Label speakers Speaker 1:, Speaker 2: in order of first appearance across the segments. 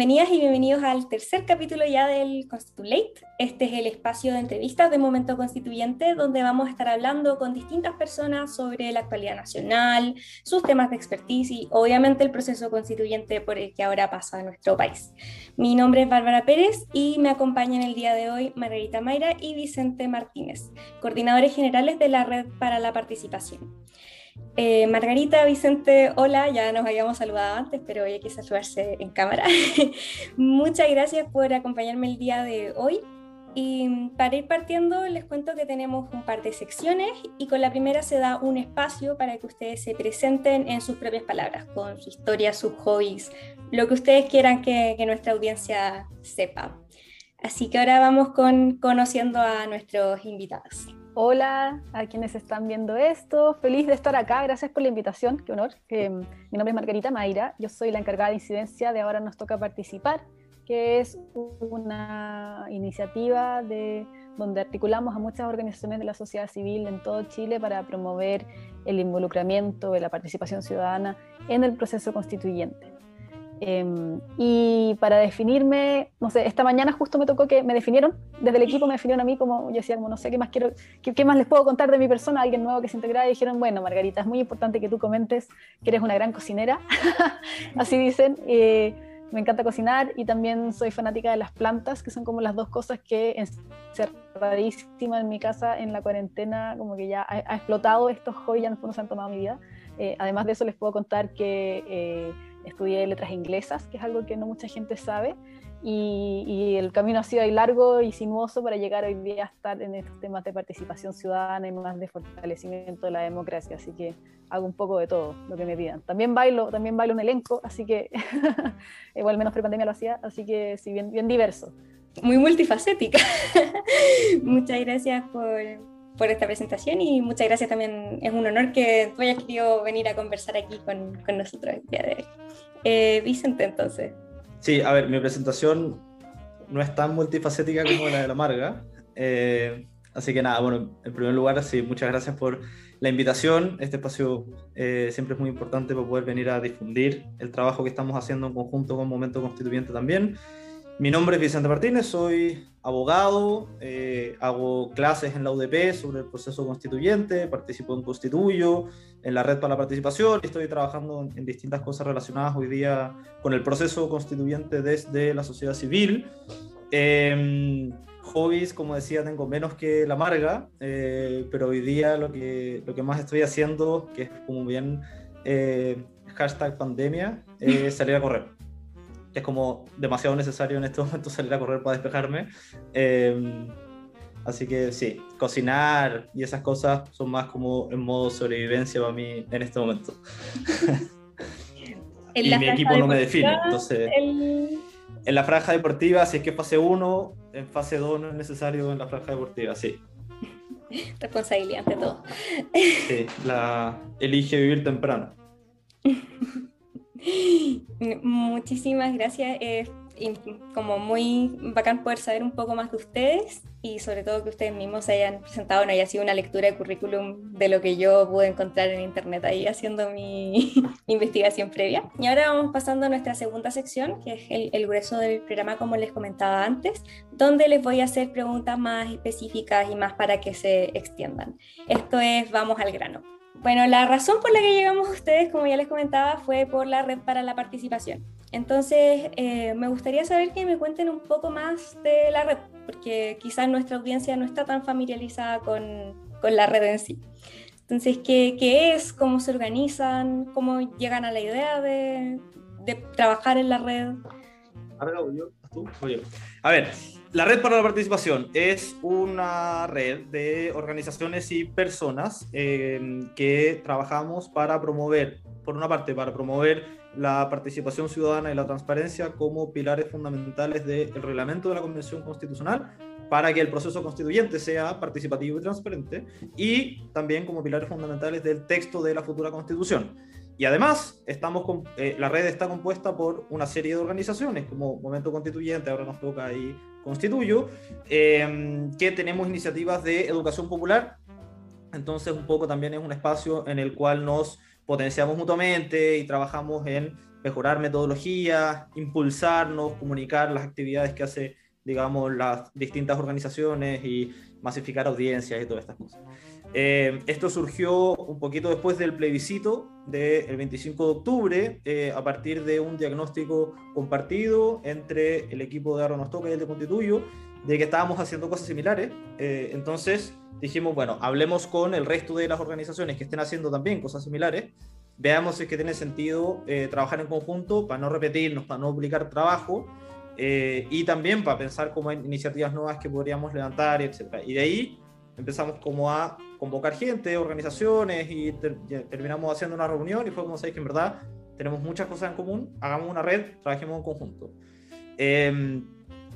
Speaker 1: bienvenidas y bienvenidos al tercer capítulo ya del Constitulate. Este es el espacio de entrevistas de Momento Constituyente donde vamos a estar hablando con distintas personas sobre la actualidad nacional, sus temas de expertise y obviamente el proceso constituyente por el que ahora pasa nuestro país. Mi nombre es Bárbara Pérez y me acompañan el día de hoy Margarita Mayra y Vicente Martínez, coordinadores generales de la Red para la Participación. Eh, Margarita, Vicente, hola, ya nos habíamos saludado antes, pero hoy hay que saludarse en cámara. Muchas gracias por acompañarme el día de hoy. Y para ir partiendo, les cuento que tenemos un par de secciones y con la primera se da un espacio para que ustedes se presenten en sus propias palabras, con su historia, sus hobbies, lo que ustedes quieran que, que nuestra audiencia sepa. Así que ahora vamos con conociendo a nuestros invitados.
Speaker 2: Hola a quienes están viendo esto, feliz de estar acá, gracias por la invitación, qué honor. mi nombre es Margarita Mayra, yo soy la encargada de incidencia de Ahora nos toca participar, que es una iniciativa de, donde articulamos a muchas organizaciones de la sociedad civil en todo Chile para promover el involucramiento la participación ciudadana en el proceso constituyente. Em, y para definirme, no sé, esta mañana justo me tocó que me definieron, desde el equipo me definieron a mí como, yo decía, como no sé qué más quiero, qué, más les puedo contar de mi persona, alguien nuevo que se integrara y dijeron, bueno, Margarita, es muy importante que tú comentes que eres una gran cocinera, así dicen, eh, me encanta cocinar y también soy fanática de las plantas, que son como las dos cosas que encerradísima en mi casa en la cuarentena, como que ya ha, explotado estos hobbies, ya no se han tomado mi vida. Eh, además de eso les puedo contar que... Estudié letras inglesas, que es algo que no mucha gente sabe, y, el camino ha sido ahí largo y sinuoso para llegar hoy día a estar en estos temas de participación ciudadana y más de fortalecimiento de la democracia, así que hago un poco de todo lo que me pidan. También bailo, también bailo en elenco, así que igual menos pre-pandemia lo hacía, así que sí, bien, bien diverso.
Speaker 1: Muy multifacética. Muchas gracias por, por esta presentación y muchas gracias también. Es un honor que tú hayas querido venir a conversar aquí con, con nosotros el día de hoy. Eh, Vicente, entonces.
Speaker 3: Sí, a ver, mi presentación no es tan multifacética como la de la Marga. Eh, así que nada, bueno, en primer lugar, sí, muchas gracias por la invitación. Este espacio eh, siempre es muy importante para poder venir a difundir el trabajo que estamos haciendo en conjunto con Momento Constituyente también. Mi nombre es Vicente Martínez, soy abogado, eh, hago clases en la UDP sobre el proceso constituyente, participo en Constituyo, en la Red para la Participación, estoy trabajando en, distintas cosas relacionadas hoy día con el proceso constituyente desde la sociedad civil. Em, hobbies, como decía, tengo menos que la marga, eh, pero hoy día lo que, lo que más estoy haciendo, que es como bien eh, hashtag pandemia, es salir a correr es como demasiado necesario en estos momentos salir a correr para despejarme. Em, así que sí, cocinar y esas cosas son más como en modo sobrevivencia para mí en este momento. y mi equipo no me define, entonces... En la franja deportiva, si es que fase 1, en fase 2 no es necesario en la franja deportiva, sí.
Speaker 1: Responsabilidad ante todo.
Speaker 3: Sí, la elige vivir temprano.
Speaker 1: Muchísimas gracias. Es como muy bacán poder saber un poco más de ustedes y sobre todo que ustedes mismos se hayan presentado, no haya sido una lectura de currículum de lo que yo pude encontrar en internet ahí haciendo mi investigación previa. Y ahora vamos pasando a nuestra segunda sección, que es el, el grueso del programa, como les comentaba antes, donde les voy a hacer preguntas más específicas y más para que se extiendan. Esto es, vamos al grano. Bueno, la razón por la que llegamos a ustedes, como ya les comentaba, fue por la red para la participación. Entonces, eh, me gustaría saber que me cuenten un poco más de la red, porque quizás nuestra audiencia no está tan familiarizada con, con la red en sí. Entonces, ¿qué, ¿qué, es? ¿Cómo se organizan? ¿Cómo llegan a la idea de, de trabajar en la red?
Speaker 3: A ver, la Red para la Participación es una red de organizaciones y personas em, que trabajamos para promover, por una parte, para promover la participación ciudadana y la transparencia como pilares fundamentales del reglamento de la Convención Constitucional para que el proceso constituyente sea participativo y transparente y también como pilares fundamentales del texto de la futura Constitución. Y además, estamos con, eh, la red está compuesta por una serie de organizaciones, como Momento Constituyente, ahora nos toca ahí Constituyo, em, que tenemos iniciativas de educación popular. Entonces, un poco también es un espacio en el cual nos potenciamos mutuamente y trabajamos en mejorar metodologías, impulsarnos, comunicar las actividades que hace, digamos, las distintas organizaciones y masificar audiencias y todas estas cosas. Eh, esto surgió un poquito después del plebiscito del 25 de octubre, eh, a partir de un diagnóstico compartido entre el equipo de Arronos Toca y el de Constituyo, de que estábamos haciendo cosas similares. Eh, entonces dijimos, bueno, hablemos con el resto de las organizaciones que estén haciendo también cosas similares, veamos si es que tiene sentido trabajar en conjunto para no repetirnos, para no duplicar trabajo. y también para pensar cómo hay iniciativas nuevas que podríamos levantar, etc. Y de ahí empezamos como a convocar gente, organizaciones y terminamos haciendo una reunión y fue como sabéis que en verdad tenemos muchas cosas en común, hagamos una red, trabajemos en conjunto. Em,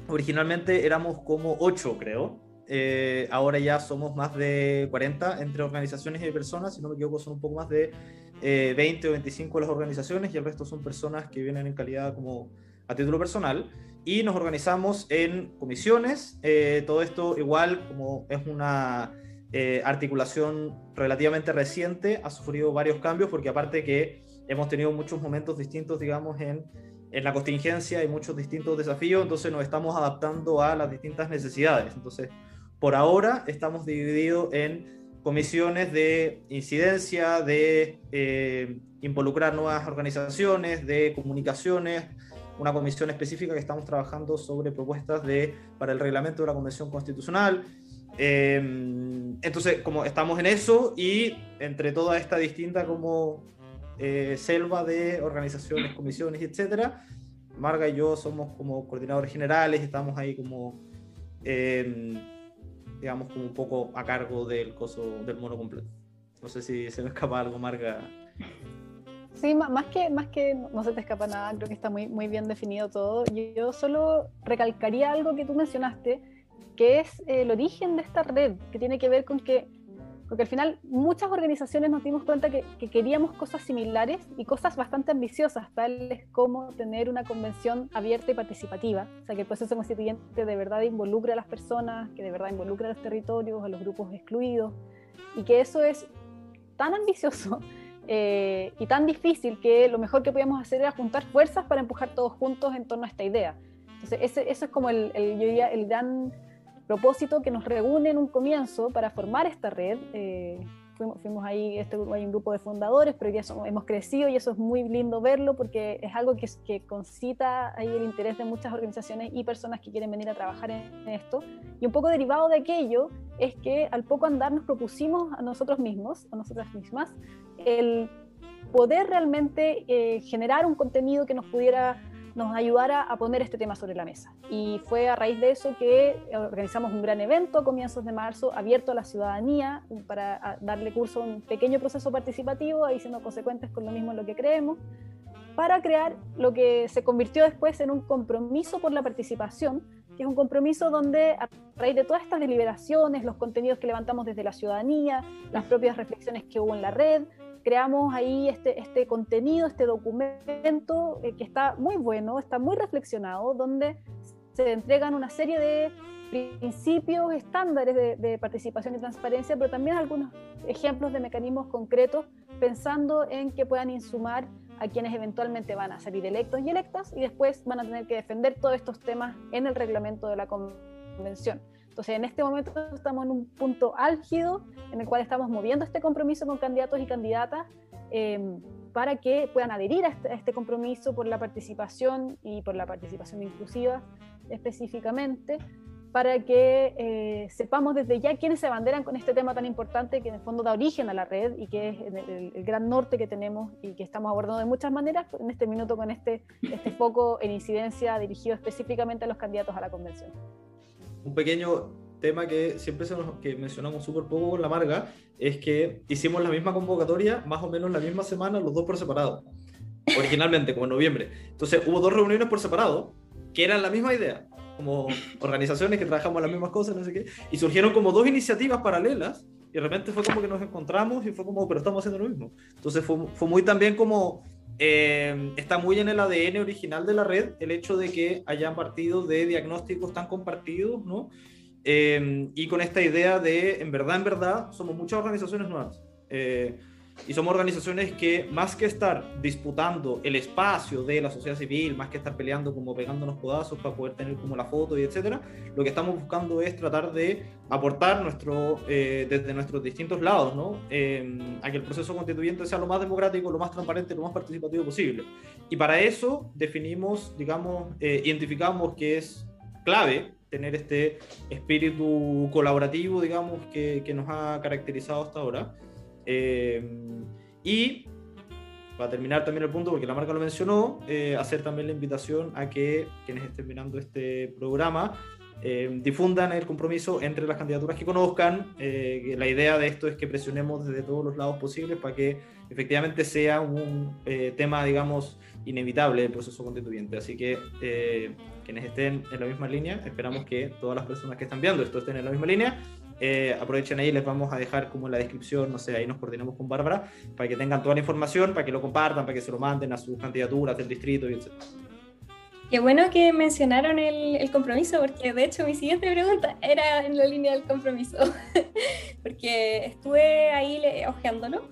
Speaker 3: originalmente éramos como 8 creo, eh, ahora ya somos más de 40 entre organizaciones y personas, si no me equivoco son un poco más de 20 eh, o 25 las organizaciones y el resto son personas que vienen en calidad como a título personal y nos organizamos en comisiones. Eh, todo esto igual como es una eh, articulación relativamente reciente, ha sufrido varios cambios porque aparte que hemos tenido muchos momentos distintos, digamos, en, en la contingencia y muchos distintos desafíos, entonces nos estamos adaptando a las distintas necesidades. Entonces, por ahora estamos divididos en comisiones de incidencia, de eh, involucrar nuevas organizaciones, de comunicaciones, una comisión específica que estamos trabajando sobre propuestas de, para el reglamento de la Convención Constitucional, Em, entonces, como estamos en eso y entre toda esta distinta como eh, selva de organizaciones, comisiones, etcétera, Marga y yo somos como coordinadores generales, estamos ahí como, em, digamos, como un poco a cargo del coso del mono completo. No sé si se me escapa algo, Marga.
Speaker 2: Sí, más que, más que no se te escapa nada, creo que está muy, muy bien definido todo. Yo solo recalcaría algo que tú mencionaste, que es el origen de esta red, que tiene que ver con que, porque al final muchas organizaciones nos dimos cuenta que, queríamos cosas similares y cosas bastante ambiciosas, tales como tener una convención abierta y participativa, o sea, que el proceso constituyente de verdad involucre a las personas, que de verdad involucre a los territorios, a los grupos excluidos, y que eso es tan ambicioso eh, y tan difícil que lo mejor que podíamos hacer era juntar fuerzas para empujar todos juntos en torno a esta idea. Entonces, eso es como el, el gran propósito que nos reúne en un comienzo para formar esta red. Eh, fuimos, ahí, este, hay un grupo de fundadores, pero ya hemos crecido y eso es muy lindo verlo porque es algo que, que concita ahí el interés de muchas organizaciones y personas que quieren venir a trabajar en, esto. Y un poco derivado de aquello es que al poco andar nos propusimos a nosotros mismos, a nosotras mismas, el poder realmente eh, generar un contenido que nos pudiera nos ayudara a poner este tema sobre la mesa. Y fue a raíz de eso que organizamos un gran evento a comienzos de marzo, abierto a la ciudadanía, para darle curso a un pequeño proceso participativo, ahí siendo consecuentes con lo mismo en lo que creemos, para crear lo que se convirtió después en un compromiso por la participación, que es un compromiso donde a raíz de todas estas deliberaciones, los contenidos que levantamos desde la ciudadanía, las propias reflexiones que hubo en la red, creamos ahí este, este contenido, este documento eh, que está muy bueno, está muy reflexionado, donde se entregan una serie de principios, estándares de, participación y transparencia, pero también algunos ejemplos de mecanismos concretos pensando en que puedan insumar a quienes eventualmente van a salir electos y electas y después van a tener que defender todos estos temas en el reglamento de la convención. Entonces, en este momento estamos en un punto álgido en el cual estamos moviendo este compromiso con candidatos y candidatas eh, para que puedan adherir este, a este, compromiso por la participación y por la participación inclusiva específicamente, para que eh, sepamos desde ya quiénes se abanderan con este tema tan importante que en el fondo da origen a la red y que es el, el gran norte que tenemos y que estamos abordando de muchas maneras en este minuto con este, este foco en incidencia dirigido específicamente a los candidatos a la convención
Speaker 3: un pequeño tema que siempre se nos, que mencionamos súper poco con la Marga, es que hicimos la misma convocatoria, más o menos la misma semana, los dos por separado, originalmente, como en noviembre. Entonces hubo dos reuniones por separado, que eran la misma idea, como organizaciones que trabajamos las mismas cosas, no sé qué, y surgieron como dos iniciativas paralelas, y de repente fue como que nos encontramos y fue como, pero estamos haciendo lo mismo. Entonces fue, fue muy también como eh, está muy en el ADN original de la red el hecho de que hayan partido de diagnósticos tan compartidos, ¿no? Eh, y con esta idea de, en verdad, en verdad, somos muchas organizaciones nuevas. Eh, y somos organizaciones que más que estar disputando el espacio de la sociedad civil, más que estar peleando como pegándonos codazos para poder tener como la foto y etcétera, lo que estamos buscando es tratar de aportar nuestro, eh, desde nuestros distintos lados, ¿no? Em, a que el proceso constituyente sea lo más democrático, lo más transparente, lo más participativo posible. Y para eso definimos, digamos, eh, identificamos que es clave tener este espíritu colaborativo, digamos, que, que nos ha caracterizado hasta ahora. Eh, y para terminar también el punto, porque la marca lo mencionó, eh, hacer también la invitación a que quienes estén mirando este programa eh, difundan el compromiso entre las candidaturas que conozcan. la idea de esto es que presionemos desde todos los lados posibles para que efectivamente sea un tema, digamos, inevitable del proceso constituyente. Así que quienes estén en la misma línea, esperamos que todas las personas que están viendo esto estén en la misma línea eh, aprovechen ahí, les vamos a dejar como en la descripción, no sé, ahí nos coordinamos con Bárbara, para que tengan toda la información, para que lo compartan, para que se lo manden a sus candidaturas del distrito y etc.
Speaker 1: Qué bueno que mencionaron el, el, compromiso, porque de hecho mi siguiente pregunta era en la línea del compromiso, porque estuve ahí ojeándolo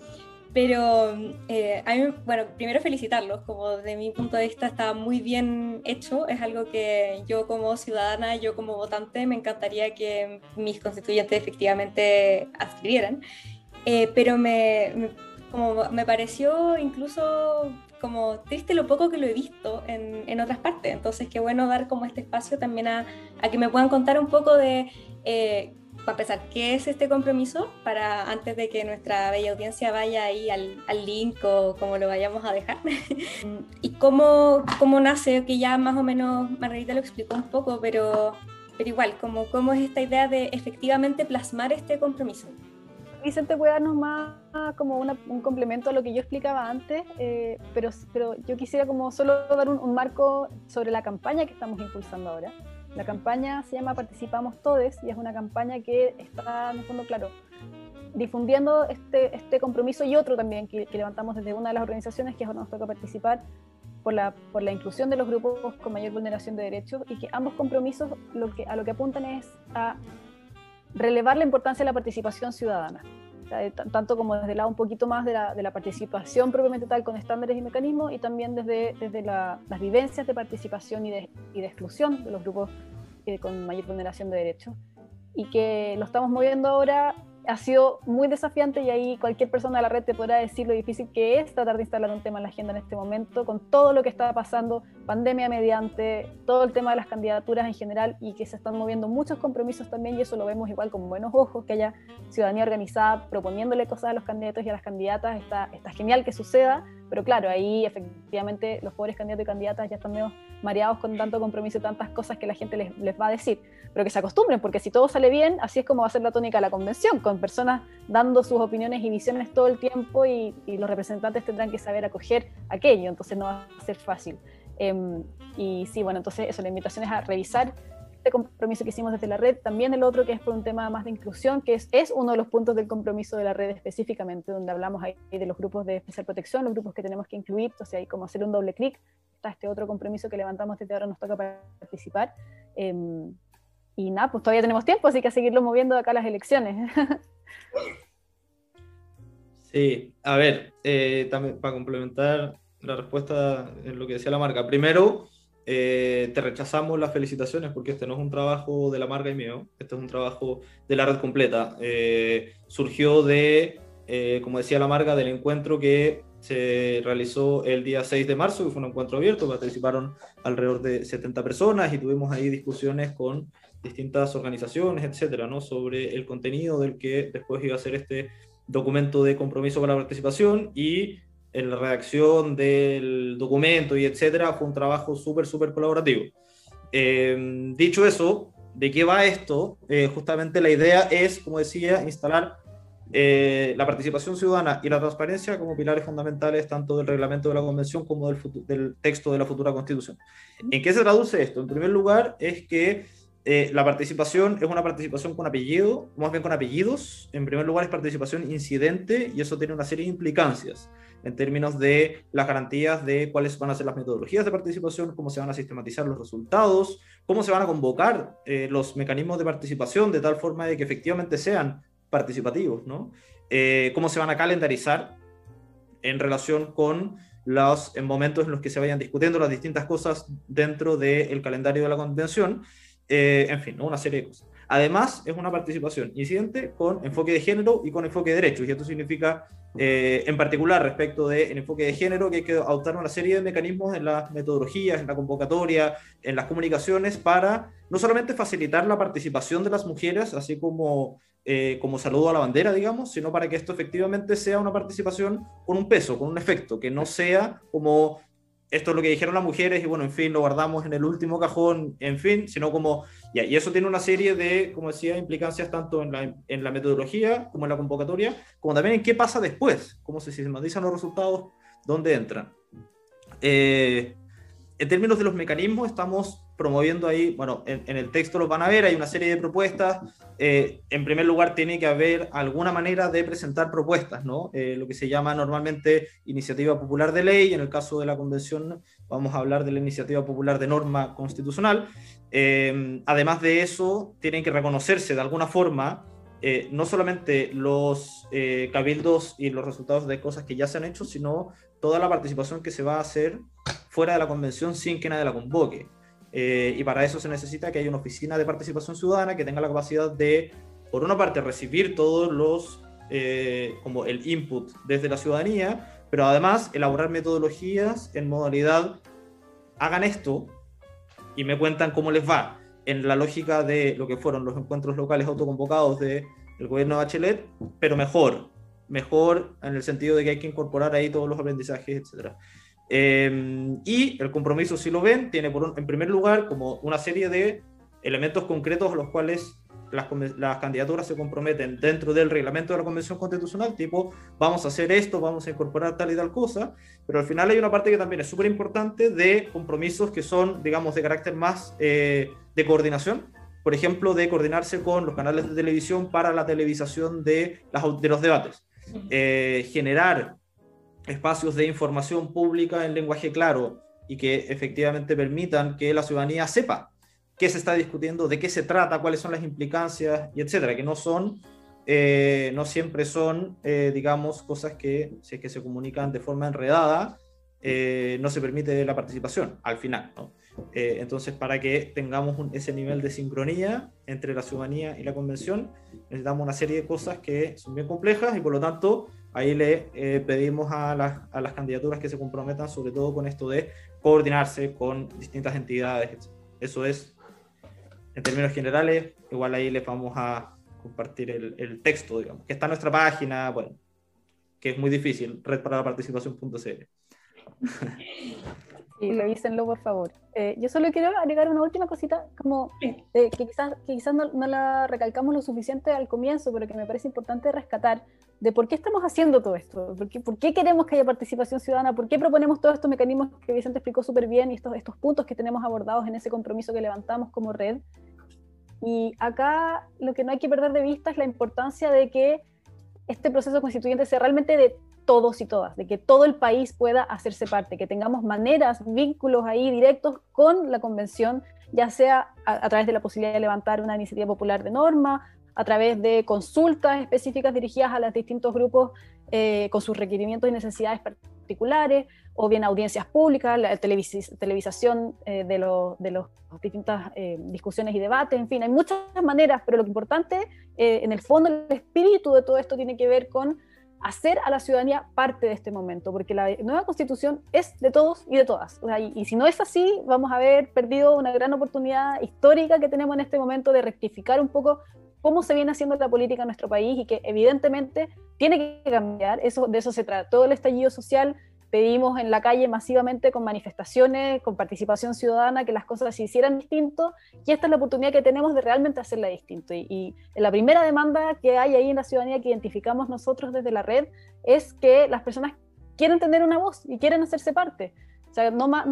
Speaker 1: pero, eh, a mí, bueno, primero felicitarlos, como de mi punto de vista está muy bien hecho, es algo que yo como ciudadana, yo como votante, me encantaría que mis constituyentes efectivamente adquirieran, eh, pero me, me, como me pareció incluso como triste lo poco que lo he visto en, en, otras partes, entonces qué bueno dar como este espacio también a, a que me puedan contar un poco de... Eh, para empezar, ¿qué es este compromiso? Para antes de que nuestra bella audiencia vaya ahí al, al link o como lo vayamos a dejar. y cómo, cómo nace, que ya más o menos Margarita lo explicó un poco, pero, pero igual, como, ¿cómo es esta idea de efectivamente plasmar este compromiso?
Speaker 2: Vicente puede darnos más como una, un complemento a lo que yo explicaba antes, eh, pero, pero yo quisiera como solo dar un, un marco sobre la campaña que estamos impulsando ahora. La campaña se llama Participamos Todes y es una campaña que está, en el fondo, claro, difundiendo este, este compromiso y otro también que, levantamos desde una de las organizaciones que es nos toca participar por la, por la inclusión de los grupos con mayor vulneración de derechos y que ambos compromisos lo que, a lo que apuntan es a relevar la importancia de la participación ciudadana tanto como desde el lado un poquito más de la, la participación propiamente tal con estándares y mecanismos y también desde, desde las vivencias de participación y de, y de exclusión de los grupos eh, con mayor vulneración de derechos y que lo estamos moviendo ahora ha sido muy desafiante y ahí cualquier persona de la red te podrá decir lo difícil que es tratar de instalar un tema en la agenda en este momento, con todo lo que está pasando, pandemia mediante, todo el tema de las candidaturas en general y que se están moviendo muchos compromisos también y eso lo vemos igual con buenos ojos, que haya ciudadanía organizada proponiéndole cosas a los candidatos y a las candidatas, está, está genial que suceda, pero claro, ahí efectivamente los pobres candidatos y candidatas ya están medio mareados con tanto compromiso y tantas cosas que la gente les, les va a decir, pero que se acostumbren, porque si todo sale bien, así es como va a ser la tónica de la convención, con personas dando sus opiniones y visiones todo el tiempo y, los representantes tendrán que saber acoger aquello, entonces no va a ser fácil. Em, y sí, bueno, entonces eso, la invitación es a revisar este compromiso que hicimos desde la red, también el otro que es por un tema más de inclusión, que es, es uno de los puntos del compromiso de la red específicamente, donde hablamos ahí de los grupos de especial protección, los grupos que tenemos que incluir, entonces hay como hacer un doble clic, está este otro compromiso que levantamos desde ahora nos toca participar. Em, y nada, pues todavía tenemos tiempo, así que a seguirlo moviendo de acá a las elecciones.
Speaker 3: Sí, a ver, eh, también para complementar la respuesta en lo que decía la marca. Primero, eh, te rechazamos las felicitaciones porque este no es un trabajo de la marca y mío, este es un trabajo de la red completa. Eh, surgió de, como decía la marca, del encuentro que se realizó el día 6 de marzo, que fue un encuentro abierto, participaron alrededor de 70 personas y tuvimos ahí discusiones con distintas organizaciones, etcétera, ¿no? sobre el contenido del que después iba a ser este documento de compromiso para la participación y en la redacción del documento y etcétera fue un trabajo súper, súper colaborativo. Eh, dicho eso, ¿de qué va esto? Eh, justamente la idea es, como decía, instalar eh, la participación ciudadana y la transparencia como pilares fundamentales tanto del reglamento de la convención como del, del texto de la futura constitución. ¿En qué se traduce esto? En primer lugar, es que eh, la participación es una participación con apellido, más bien con apellidos. En primer lugar es participación incidente y eso tiene una serie de implicancias en términos de las garantías de cuáles van a ser las metodologías de participación, cómo se van a sistematizar los resultados, cómo se van a convocar eh, los mecanismos de participación de tal forma de que efectivamente sean participativos, ¿no? Eh, cómo se van a calendarizar en relación con los momentos en los que se vayan discutiendo las distintas cosas dentro del calendario de la convención, eh, en fin, una serie de cosas. Además, es una participación incidente con enfoque de género y con enfoque de derechos, y esto significa, eh, en particular respecto del enfoque de género, que hay que adoptar una serie de mecanismos en las metodologías, en la convocatoria, en las comunicaciones, para no solamente facilitar la participación de las mujeres, así como eh, como saludo a la bandera, digamos, sino para que esto efectivamente sea una participación con un peso, con un efecto, que no sea como esto es lo que dijeron las mujeres y bueno, en fin, lo guardamos en el último cajón, en fin, sino como, ya, y eso tiene una serie de, como decía, implicancias tanto en la, en la metodología como en la convocatoria, como también en qué pasa después, cómo se sistematizan los resultados, dónde entran. Eh, en términos de los mecanismos, estamos promoviendo ahí, bueno, en, el texto lo van a ver, hay una serie de propuestas. Eh, en primer lugar, tiene que haber alguna manera de presentar propuestas, ¿no? Eh, lo que se llama normalmente iniciativa popular de ley. En el caso de la convención, vamos a hablar de la iniciativa popular de norma constitucional. Eh, además de eso, tienen que reconocerse de alguna forma no solamente los cabildos y los resultados de cosas que ya se han hecho, sino toda la participación que se va a hacer fuera de la convención sin que nadie la convoque. Eh, y para eso se necesita que haya una oficina de participación ciudadana que tenga la capacidad de, por una parte, recibir todos los, eh, como el input desde la ciudadanía, pero además elaborar metodologías en modalidad, hagan esto y me cuentan cómo les va en la lógica de lo que fueron los encuentros locales autoconvocados del gobierno de Bachelet, pero mejor, mejor en el sentido de que hay que incorporar ahí todos los aprendizajes, etcétera. Em, y el compromiso, si lo ven, tiene por en primer lugar como una serie de elementos concretos a los cuales las, las, candidaturas se comprometen dentro del reglamento de la Convención Constitucional, tipo, vamos a hacer esto, vamos a incorporar tal y tal cosa, pero al final hay una parte que también es súper importante de compromisos que son, digamos, de carácter más eh, de coordinación, por ejemplo, de coordinarse con los canales de televisión para la televisación de, las, de los debates, eh, generar espacios de información pública en lenguaje claro y que efectivamente permitan que la ciudadanía sepa qué se está discutiendo, de qué se trata, cuáles son las implicancias y etcétera, que no son, eh, no siempre son, eh, digamos, cosas que, si es que se comunican de forma enredada, eh, no se permite la participación al final. entonces, para que tengamos ese nivel de sincronía entre la ciudadanía y la convención, necesitamos una serie de cosas que son bien complejas y por lo tanto Ahí le eh, pedimos a las, a las, candidaturas que se comprometan sobre todo con esto de coordinarse con distintas entidades. Eso es, en términos generales, igual ahí les vamos a compartir el, el texto, digamos, que está en nuestra página, bueno, que es muy difícil, redparalaparticipación.cl.
Speaker 2: Sí, revísenlo por favor. Eh, yo solo quiero agregar una última cosita, como eh, que quizás, que quizás no, no, la recalcamos lo suficiente al comienzo, pero que me parece importante rescatar, de por qué estamos haciendo todo esto, por qué, queremos que haya participación ciudadana, por qué proponemos todos estos mecanismos que Vicente explicó súper bien y estos, puntos que tenemos abordados en ese compromiso que levantamos como red. Y acá lo que no hay que perder de vista es la importancia de que este proceso constituyente sea realmente de todos y todas, de que todo el país pueda hacerse parte, que tengamos maneras, vínculos ahí directos con la convención, ya sea a, través de la posibilidad de levantar una iniciativa popular de norma, a través de consultas específicas dirigidas a los distintos grupos eh, con sus requerimientos y necesidades particulares, o bien audiencias públicas, la televisación eh, de, de las distintas eh, discusiones y debates, en fin, hay muchas maneras, pero lo importante, en el fondo, el espíritu de todo esto tiene que ver con hacer a la ciudadanía parte de este momento, porque la nueva constitución es de todos y de todas. y, y, si no es así, vamos a haber perdido una gran oportunidad histórica que tenemos en este momento de rectificar un poco cómo se viene haciendo la política en nuestro país y que evidentemente tiene que cambiar. Eso, de eso se trata. Todo el estallido social pedimos en la calle masivamente con manifestaciones, con participación ciudadana, que las cosas se hicieran distinto y esta es la oportunidad que tenemos de realmente hacerla distinto. Y, y, la primera demanda que hay ahí en la ciudadanía que identificamos nosotros desde la red es que las personas quieren tener una voz y quieren hacerse parte. O sea, no más,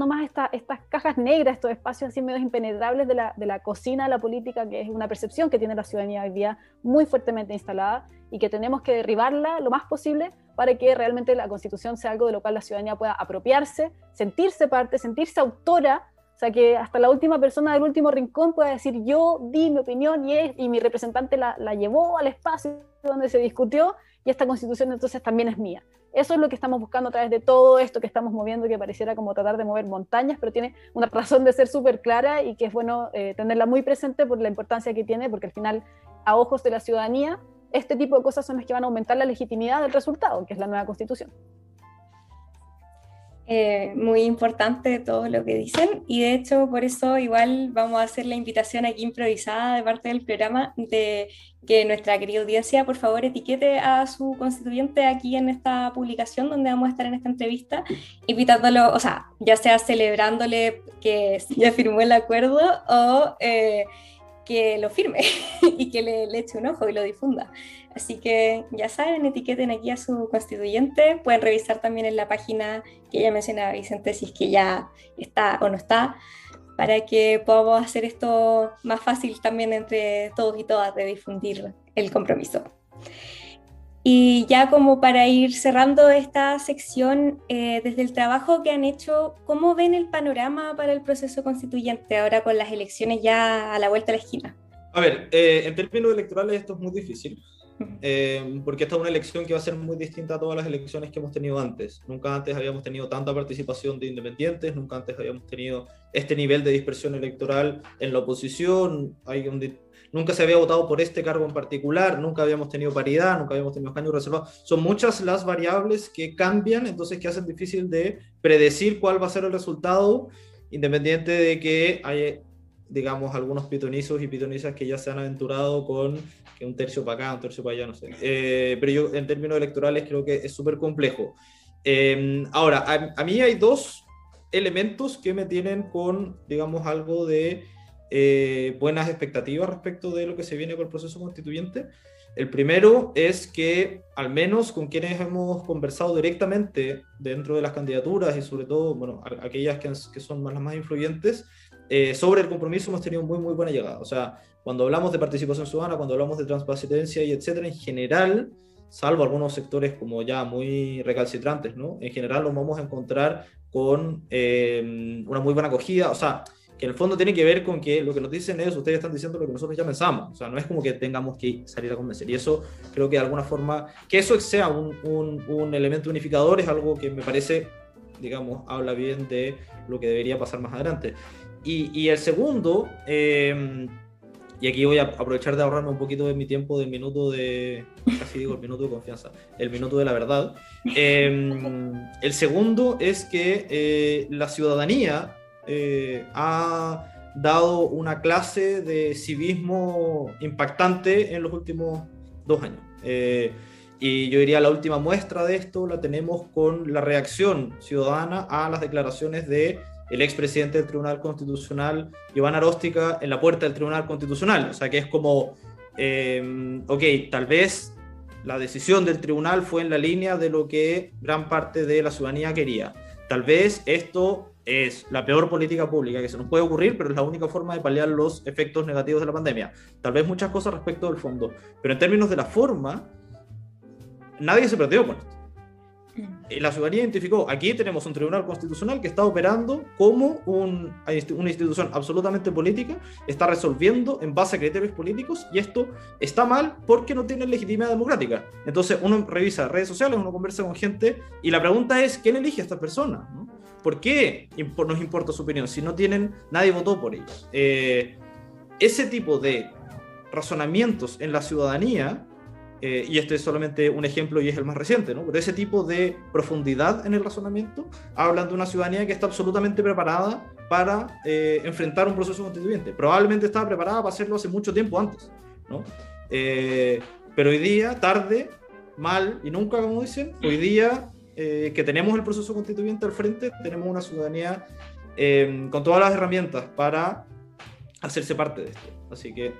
Speaker 2: estas cajas negras, estos espacios así medios impenetrables de la, de la cocina la política, que es una percepción que tiene la ciudadanía hoy día muy fuertemente instalada y que tenemos que derribarla lo más posible para que realmente la constitución sea algo de lo cual la ciudadanía pueda apropiarse, sentirse parte, sentirse autora sea, que hasta la última persona del último rincón pueda decir, yo di mi opinión y, y mi representante la, la llevó al espacio donde se discutió y esta constitución entonces también es mía. Eso es lo que estamos buscando a través de todo esto que estamos moviendo, que pareciera como tratar de mover montañas, pero tiene una razón de ser súper clara y que es bueno eh, tenerla muy presente por la importancia que tiene, porque al final, a ojos de la ciudadanía, este tipo de cosas son las que van a aumentar la legitimidad del resultado, que es la nueva constitución.
Speaker 1: Eh, muy importante todo lo que dicen. Y de hecho por eso igual vamos a hacer la invitación aquí improvisada de parte del programa de que nuestra querida audiencia por favor etiquete a su constituyente aquí en esta publicación donde vamos a estar en esta entrevista invitándolo, o sea, ya sea celebrándole que ya firmó el acuerdo o... Eh, que lo firme y que le, eche un ojo y lo difunda. Así que ya saben, etiqueten aquí a su constituyente. Pueden revisar también en la página que ya mencionaba Vicente si es que ya está o no está, para que podamos hacer esto más fácil también entre todos y todas de difundir el compromiso. Y ya como para ir cerrando esta sección, eh, desde el trabajo que han hecho, ¿cómo ven el panorama para el proceso constituyente ahora con las elecciones ya a la vuelta de la esquina?
Speaker 3: A ver, eh, en términos electorales esto es muy difícil, eh, porque esta es una elección que va a ser muy distinta a todas las elecciones que hemos tenido antes. Nunca antes habíamos tenido tanta participación de independientes, nunca antes habíamos tenido este nivel de dispersión electoral en la oposición. Hay un nunca se había votado por este cargo en particular, nunca habíamos tenido paridad, nunca habíamos tenido escaños reservados. Son muchas las variables que cambian, entonces que hacen difícil de predecir cuál va a ser el resultado, independiente de que hay, digamos, algunos pitonizos y pitonizas que ya se han aventurado con que un tercio para acá, un tercio para allá, no sé. Eh, pero yo en términos electorales creo que es súper complejo. Eh, ahora, a mí hay dos elementos que me tienen con, digamos, algo de eh, buenas expectativas respecto de lo que se viene con el proceso constituyente. El primero es que, al menos con quienes hemos conversado directamente dentro de las candidaturas y sobre todo, bueno, aquellas que, que son más, las más influyentes, eh, sobre el compromiso hemos tenido muy, muy buena llegada. O sea, cuando hablamos de participación ciudadana, cuando hablamos de transparencia y etcétera, en general, salvo algunos sectores como ya muy recalcitrantes, ¿no? En general nos vamos a encontrar con eh, una muy buena acogida. O sea, que en el fondo tiene que ver con que lo que nos dicen es, ustedes están diciendo lo que nosotros ya pensamos, o sea, no es como que tengamos que salir a convencer, y eso creo que de alguna forma, que eso sea un, un, elemento unificador es algo que me parece, digamos, habla bien de lo que debería pasar más adelante. Y, y el segundo, eh, y aquí voy a aprovechar de ahorrarme un poquito de mi tiempo del minuto de, casi digo el minuto de confianza, el minuto de la verdad. Eh, el segundo es que eh, la ciudadanía eh, ha dado una clase de civismo impactante en los últimos dos años. Eh, y yo diría la última muestra de esto la tenemos con la reacción ciudadana a las declaraciones de el expresidente del Tribunal Constitucional, Iván Aróstica, en la puerta del Tribunal Constitucional. O sea que es como, eh, ok, tal vez la decisión del tribunal fue en la línea de lo que gran parte de la ciudadanía quería. Tal vez esto es la peor política pública que se nos puede ocurrir, pero es la única forma de paliar los efectos negativos de la pandemia. Tal vez muchas cosas respecto del fondo, pero en términos de la forma, nadie se perdió con esto. Mm. La ciudadanía identificó, aquí tenemos un tribunal constitucional que está operando como un, una institución absolutamente política, está resolviendo en base a criterios políticos y esto está mal porque no tiene legitimidad democrática. Entonces uno revisa redes sociales, uno conversa con gente y la pregunta es, ¿quién elige a esta persona? ¿no? ¿Por qué nos importa su opinión si no tienen, nadie votó por ellos? Eh, ese tipo de razonamientos en la ciudadanía, eh, y este es solamente un ejemplo y es el más reciente, ¿no? Pero ese tipo de profundidad en el razonamiento hablan de una ciudadanía que está absolutamente preparada para eh, enfrentar un proceso constituyente. Probablemente estaba preparada para hacerlo hace mucho tiempo antes, ¿no? pero hoy día, tarde, mal y nunca, como dicen, hoy día eh, que tenemos el proceso constituyente al frente, tenemos una ciudadanía eh, con todas las herramientas para hacerse parte de esto. Así que,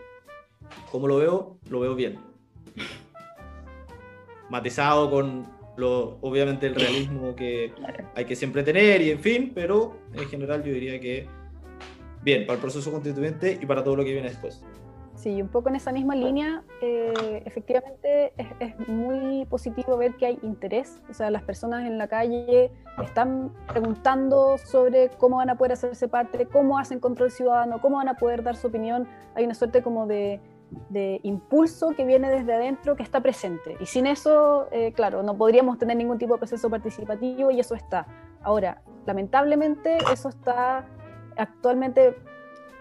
Speaker 3: como lo veo, lo veo bien. Matizado con lo, obviamente el realismo que hay que siempre tener y en fin, pero en general yo diría que bien para el proceso constituyente y para todo lo que viene después.
Speaker 2: Sí, un poco en esa misma línea, eh, efectivamente es, es, muy positivo ver que hay interés, o sea, las personas en la calle están preguntando sobre cómo van a poder hacerse parte, cómo hacen control ciudadano, cómo van a poder dar su opinión, hay una suerte como de, de impulso que viene desde adentro que está presente. Y sin eso, eh, claro, no podríamos tener ningún tipo de proceso participativo y eso está. Ahora, lamentablemente, eso está actualmente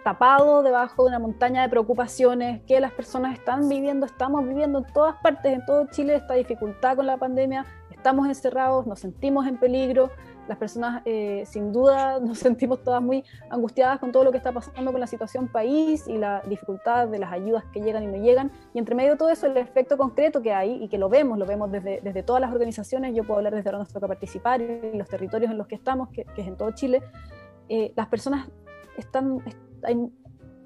Speaker 2: tapado debajo de una montaña de preocupaciones que las personas están viviendo, estamos viviendo en todas partes, en todo Chile, esta dificultad con la pandemia, estamos encerrados, nos sentimos en peligro, las personas eh, sin duda nos sentimos todas muy angustiadas con todo lo que está pasando con la situación país y la dificultad de las ayudas que llegan y no llegan. Y entre medio de todo eso, el efecto concreto que hay y que lo vemos, lo vemos desde, desde todas las organizaciones, yo puedo hablar desde ahora nos toca participar y los territorios en los que estamos, que, que es en todo Chile, eh, las personas están, están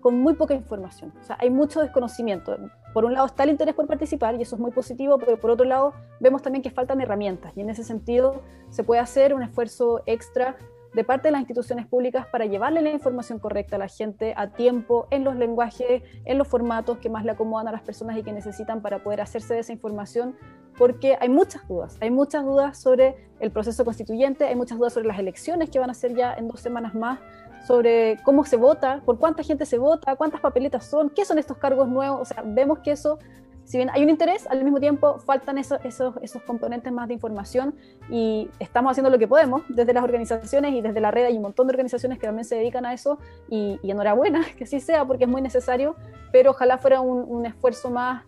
Speaker 2: con muy poca información. O sea, hay mucho desconocimiento por un lado está el interés por participar y eso es muy positivo, pero por otro lado vemos también que faltan herramientas y en ese sentido se puede hacer un esfuerzo extra de parte de las instituciones públicas para llevarle la información correcta a la gente a tiempo, en los lenguajes, en los formatos que más le acomodan a las personas y que necesitan para poder hacerse de esa información, porque hay muchas dudas, hay muchas dudas sobre el proceso constituyente, hay muchas dudas sobre las elecciones que van a ser ya en dos semanas más, sobre cómo se vota, por cuánta gente se vota, cuántas papeletas son, qué son estos cargos nuevos. O sea, vemos que eso, si bien hay un interés, al mismo tiempo faltan esos, componentes más de información y estamos haciendo lo que podemos desde las organizaciones y desde la red. Hay un montón de organizaciones que también se dedican a eso y, enhorabuena que así sea porque es muy necesario, pero ojalá fuera un, esfuerzo más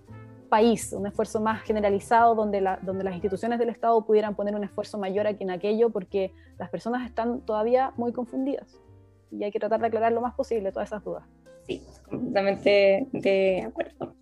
Speaker 2: país, un esfuerzo más generalizado donde, la, donde las instituciones del Estado pudieran poner un esfuerzo mayor aquí en aquello porque las personas están todavía muy confundidas y hay que tratar de aclarar lo más posible todas esas dudas.
Speaker 1: Sí, completamente de acuerdo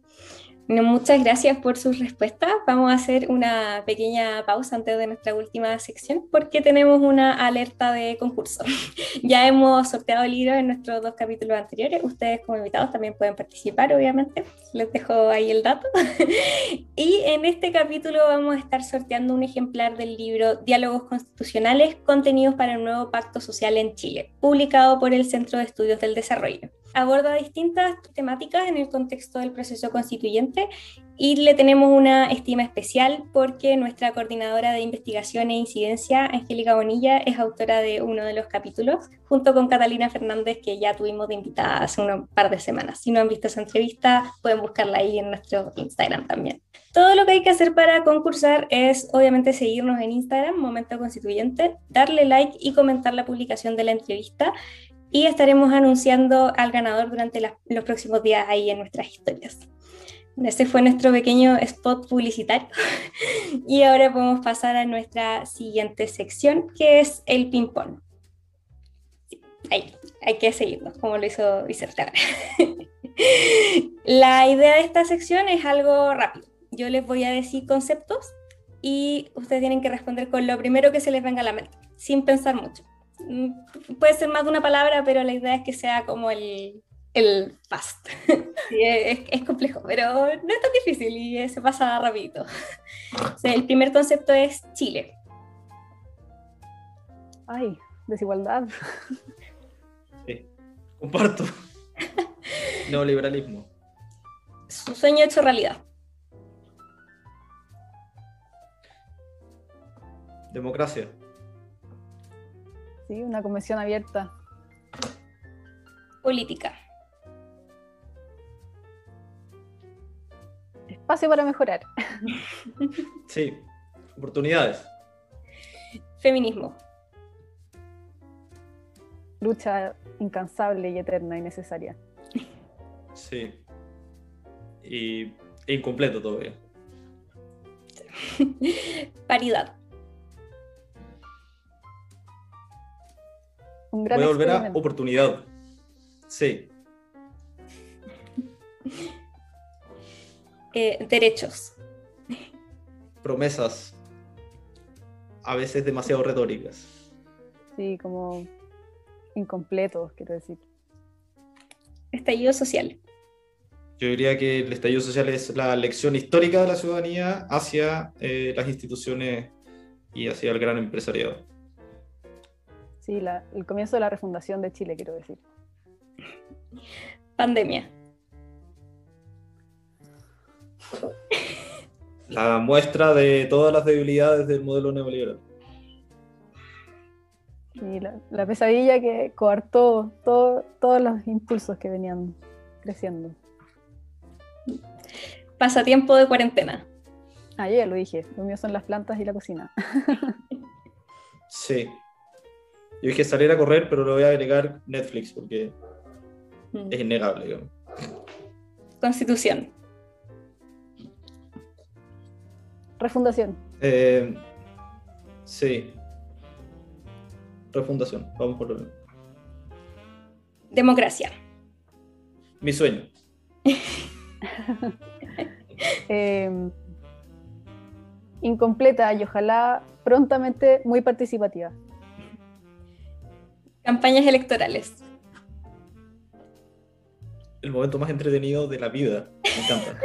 Speaker 1: muchas gracias por sus respuestas. Vamos a hacer una pequeña pausa antes de nuestra última sección porque tenemos una alerta de concurso. ya hemos sorteado libros en nuestros dos capítulos anteriores. Ustedes como invitados también pueden participar, obviamente. Les dejo ahí el dato. y en este capítulo vamos a estar sorteando un ejemplar del libro Diálogos Constitucionales, contenidos para un nuevo pacto social en Chile, publicado por el Centro de Estudios del Desarrollo aborda distintas temáticas en el contexto del proceso constituyente y le tenemos una estima especial porque nuestra coordinadora de investigación e incidencia, Angélica Bonilla, es autora de uno de los capítulos, junto con Catalina Fernández, que ya tuvimos de invitada hace un par de semanas. Si no han visto esa entrevista, pueden buscarla ahí en nuestro Instagram también. Todo lo que hay que hacer para concursar es obviamente seguirnos en Instagram, Momento Constituyente, darle like y comentar la publicación de la entrevista y estaremos anunciando al ganador durante los próximos días ahí en nuestras historias. Este fue nuestro pequeño spot publicitario y ahora podemos pasar a nuestra siguiente sección que es el ping-pong. ahí, hay que seguirnos como lo hizo Vicente La idea de esta sección es algo rápido. Yo les voy a decir conceptos y ustedes tienen que responder con lo primero que se les venga a la mente, sin pensar mucho. Mm, puede ser más de una palabra, pero la idea es que sea como el, el fast. es, complejo, pero no es tan difícil y se pasa rapidito. el primer concepto es Chile.
Speaker 2: Ay, desigualdad.
Speaker 3: Sí, comparto. Neoliberalismo.
Speaker 1: Su sueño hecho realidad.
Speaker 3: Democracia.
Speaker 2: Sí, una convención abierta.
Speaker 1: Política.
Speaker 2: Espacio para mejorar.
Speaker 3: Sí, oportunidades.
Speaker 1: Feminismo.
Speaker 2: Lucha incansable y eterna y necesaria.
Speaker 3: Sí. Y incompleto todavía.
Speaker 1: Paridad.
Speaker 2: Un gran
Speaker 3: Voy a volver a oportunidad. Sí.
Speaker 1: Eh, derechos.
Speaker 3: Promesas. A veces demasiado retóricas.
Speaker 2: Sí, como incompletos, quiero decir.
Speaker 1: Estallido social.
Speaker 3: Yo diría que el estallido social es la lección histórica de la ciudadanía hacia eh, las instituciones y hacia el gran empresariado.
Speaker 2: Sí, el comienzo de la refundación de Chile, quiero decir.
Speaker 1: Pandemia.
Speaker 3: La muestra de todas las debilidades del modelo neoliberal.
Speaker 2: Y la, pesadilla que coartó todos los impulsos que venían creciendo.
Speaker 1: Pasatiempo de cuarentena.
Speaker 2: Ah, ya lo dije, lo mío son las plantas y la cocina.
Speaker 3: sí. Yo dije salir a correr, pero lo voy a agregar Netflix porque mm. es innegable.
Speaker 1: Constitución.
Speaker 2: Refundación.
Speaker 3: Eh, sí. Refundación. Vamos por lo
Speaker 1: Democracia.
Speaker 3: Mi sueño.
Speaker 2: Em, incompleta y ojalá prontamente muy participativa.
Speaker 1: Campañas electorales.
Speaker 3: El momento más entretenido de la vida. Me encanta.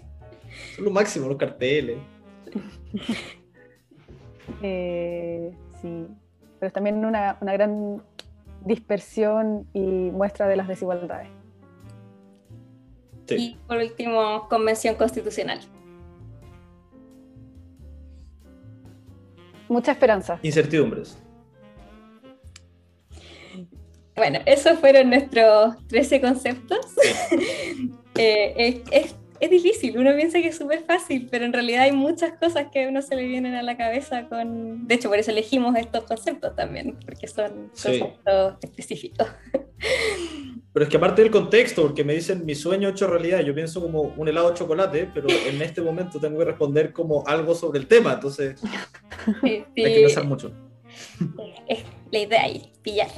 Speaker 3: Son lo máximo, los carteles.
Speaker 2: Eh, sí, pero es también una, una gran dispersión y muestra de las desigualdades.
Speaker 1: Y por último, convención constitucional.
Speaker 2: Mucha esperanza.
Speaker 3: Incertidumbres.
Speaker 1: Bueno, esos fueron nuestros 13 conceptos. Eh, es, es, difícil, uno piensa que es súper fácil, pero en realidad hay muchas cosas que a uno se le vienen a la cabeza con... De hecho, por eso elegimos estos conceptos también, porque son conceptos específicos.
Speaker 3: Pero es que aparte del contexto, porque me dicen mi sueño hecho realidad, yo pienso como un helado de chocolate, pero en este momento tengo que responder como algo sobre el tema, entonces hay que pensar mucho.
Speaker 1: Es la idea ahí, pillar.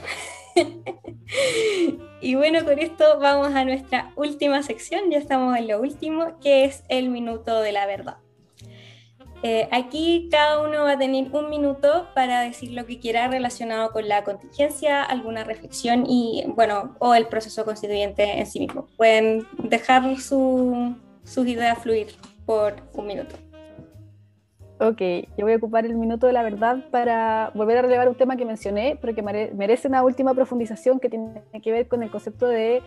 Speaker 1: y bueno, con esto vamos a nuestra última sección, ya estamos en lo último, que es el minuto de la verdad. Eh, aquí cada uno va a tener un minuto para decir lo que quiera relacionado con la contingencia, alguna reflexión y, bueno, o el proceso constituyente en sí mismo. Pueden dejar sus ideas fluir por un minuto.
Speaker 2: Ok, yo voy a ocupar el minuto de la verdad para volver a relevar un tema que mencioné, pero que merece una última profundización que tiene que ver con el concepto de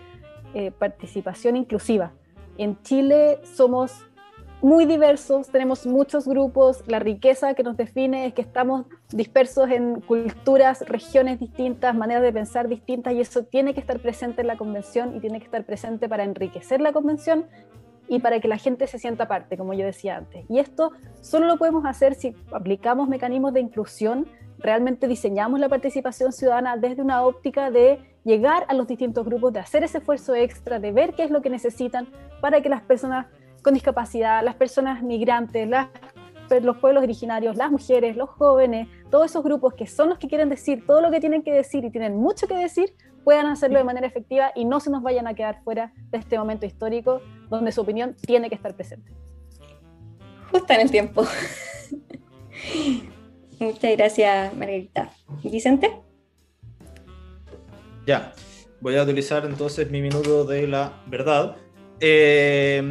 Speaker 2: eh, participación inclusiva. En Chile somos muy diversos, tenemos muchos grupos, la riqueza que nos define es que estamos dispersos en culturas, regiones distintas, maneras de pensar distintas y eso tiene que estar presente en la convención y tiene que estar presente para enriquecer la convención y para que la gente se sienta parte, como yo decía antes. Y esto solo lo podemos hacer si aplicamos mecanismos de inclusión, realmente diseñamos la participación ciudadana desde una óptica de llegar a los distintos grupos, de hacer ese esfuerzo extra, de ver qué es lo que necesitan para que las personas con discapacidad, las personas migrantes, los pueblos originarios, las mujeres, los jóvenes, todos esos grupos que son los que quieren decir todo lo que tienen que decir y tienen mucho que decir, puedan hacerlo de manera efectiva y no se nos vayan a quedar fuera de este momento histórico donde su opinión tiene que estar presente.
Speaker 1: Justo en el tiempo. Muchas gracias, Margarita. ¿Vicente?
Speaker 3: Ya, voy a utilizar entonces mi minuto de la verdad eh,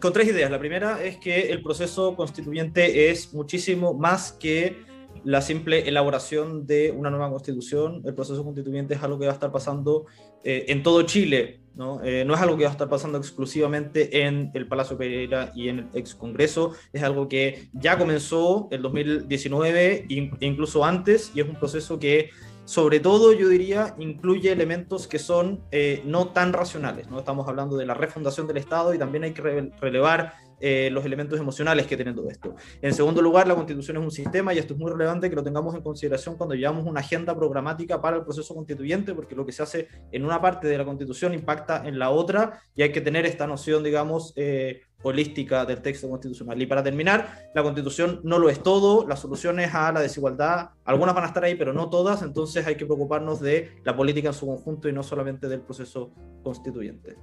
Speaker 3: con tres ideas. La primera es que el proceso constituyente es muchísimo más que la simple elaboración de una nueva constitución. El proceso constituyente es algo que va a estar pasando eh, en todo Chile, ¿no? Eh, no es algo que va a estar pasando exclusivamente en el Palacio Pereira y en el ex Congreso, es algo que ya comenzó el 2019 e incluso antes y es un proceso que sobre todo yo diría incluye elementos que son eh, no tan racionales. ¿no? Estamos hablando de la refundación del Estado y también hay que relevar eh, los elementos emocionales que tiene todo esto. En segundo lugar, la constitución es un sistema y esto es muy relevante que lo tengamos en consideración cuando llevamos una agenda programática para el proceso constituyente, porque lo que se hace en una parte de la constitución impacta en la otra y hay que tener esta noción, digamos, eh, holística del texto constitucional. Y para terminar, la constitución no lo es todo, las soluciones a la desigualdad, algunas van a estar ahí, pero no todas, entonces hay que preocuparnos de la política en su conjunto y no solamente del proceso constituyente.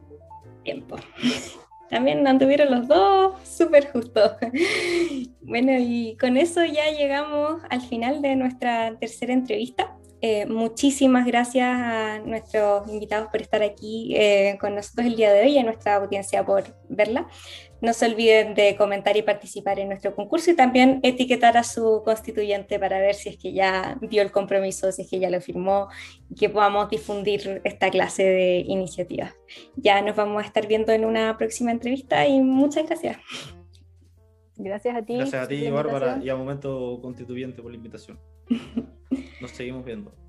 Speaker 1: Tiempo. También anduvieron los dos súper justos. Bueno, y con eso ya llegamos al final de nuestra tercera entrevista. Eh, muchísimas gracias a nuestros invitados por estar aquí eh, con nosotros el día de hoy y a nuestra audiencia por verla. No se olviden de comentar y participar en nuestro concurso y también etiquetar a su constituyente para ver si es que ya vio el compromiso, si es que ya lo firmó y que podamos difundir esta clase de iniciativas. Ya nos vamos a estar viendo en una próxima entrevista y muchas gracias.
Speaker 2: Gracias a ti.
Speaker 3: Gracias a ti, Bárbara, y a Momento Constituyente por la invitación. Nos seguimos viendo.